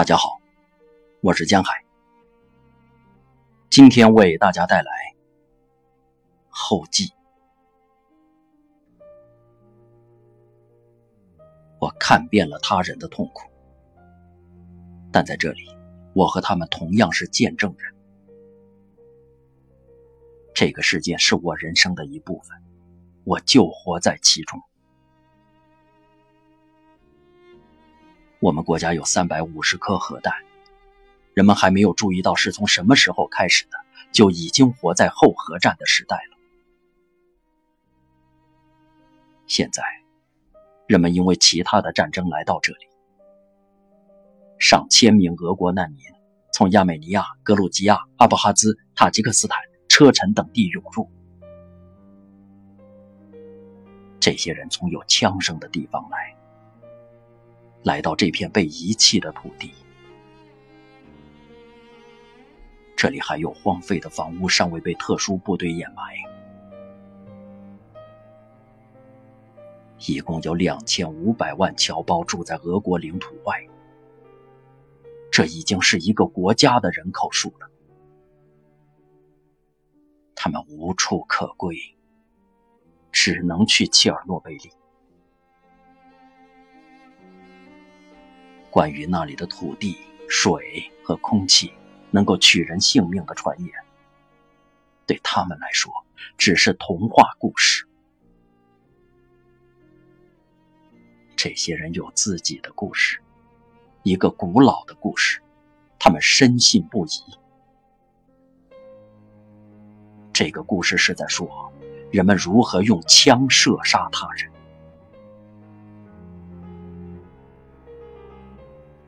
大家好，我是江海。今天为大家带来后记。我看遍了他人的痛苦，但在这里，我和他们同样是见证人。这个事件是我人生的一部分，我就活在其中。我们国家有三百五十颗核弹，人们还没有注意到是从什么时候开始的，就已经活在后核战的时代了。现在，人们因为其他的战争来到这里，上千名俄国难民从亚美尼亚、格鲁吉亚、阿布哈兹、塔吉克斯坦、车臣等地涌入。这些人从有枪声的地方来。来到这片被遗弃的土地，这里还有荒废的房屋尚未被特殊部队掩埋。一共有两千五百万侨胞住在俄国领土外，这已经是一个国家的人口数了。他们无处可归，只能去切尔诺贝利。关于那里的土地、水和空气能够取人性命的传言，对他们来说只是童话故事。这些人有自己的故事，一个古老的故事，他们深信不疑。这个故事是在说人们如何用枪射杀他人。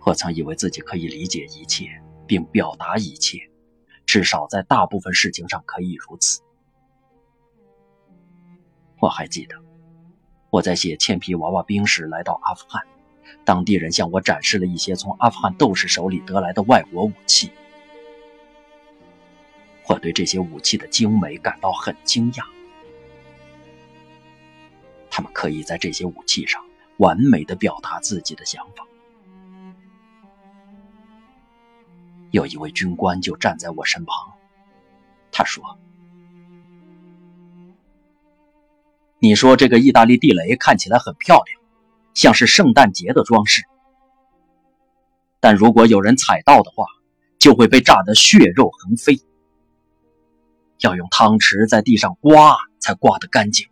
我曾以为自己可以理解一切，并表达一切，至少在大部分事情上可以如此。我还记得，我在写《铅皮娃娃兵》时来到阿富汗，当地人向我展示了一些从阿富汗斗士手里得来的外国武器。我对这些武器的精美感到很惊讶，他们可以在这些武器上完美的表达自己的想法。有一位军官就站在我身旁，他说：“你说这个意大利地雷看起来很漂亮，像是圣诞节的装饰，但如果有人踩到的话，就会被炸得血肉横飞，要用汤匙在地上刮才刮得干净。”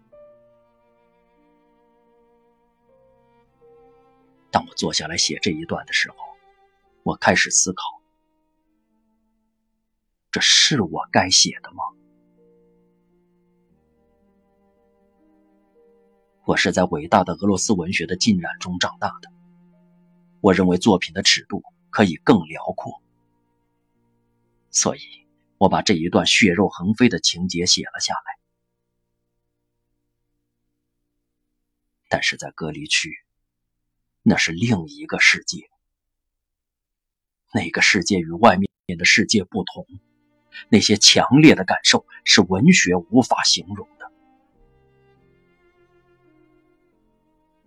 当我坐下来写这一段的时候，我开始思考。这是我该写的吗？我是在伟大的俄罗斯文学的浸染中长大的，我认为作品的尺度可以更辽阔，所以我把这一段血肉横飞的情节写了下来。但是在隔离区，那是另一个世界，那个世界与外面的世界不同。那些强烈的感受是文学无法形容的。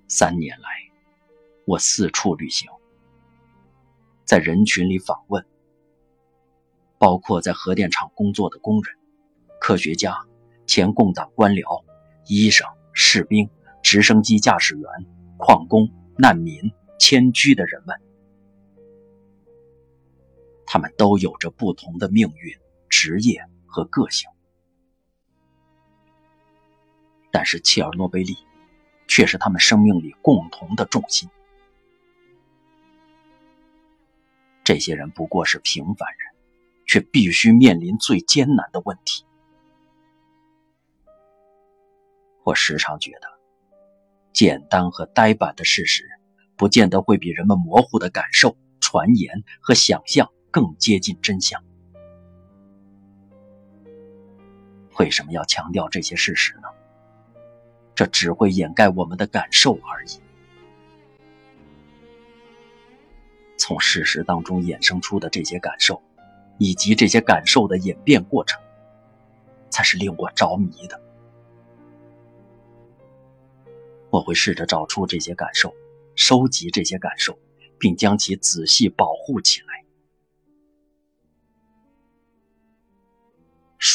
三年来，我四处旅行，在人群里访问，包括在核电厂工作的工人、科学家、前共党官僚、医生、士兵、直升机驾驶员、矿工、难民、迁居的人们，他们都有着不同的命运。职业和个性，但是切尔诺贝利却是他们生命里共同的重心。这些人不过是平凡人，却必须面临最艰难的问题。我时常觉得，简单和呆板的事实，不见得会比人们模糊的感受、传言和想象更接近真相。为什么要强调这些事实呢？这只会掩盖我们的感受而已。从事实当中衍生出的这些感受，以及这些感受的演变过程，才是令我着迷的。我会试着找出这些感受，收集这些感受，并将其仔细保护起来。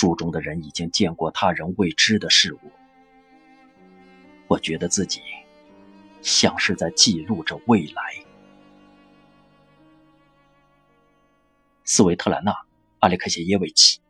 书中的人已经见过他人未知的事物，我觉得自己像是在记录着未来。斯维特兰娜·阿列克谢耶维奇。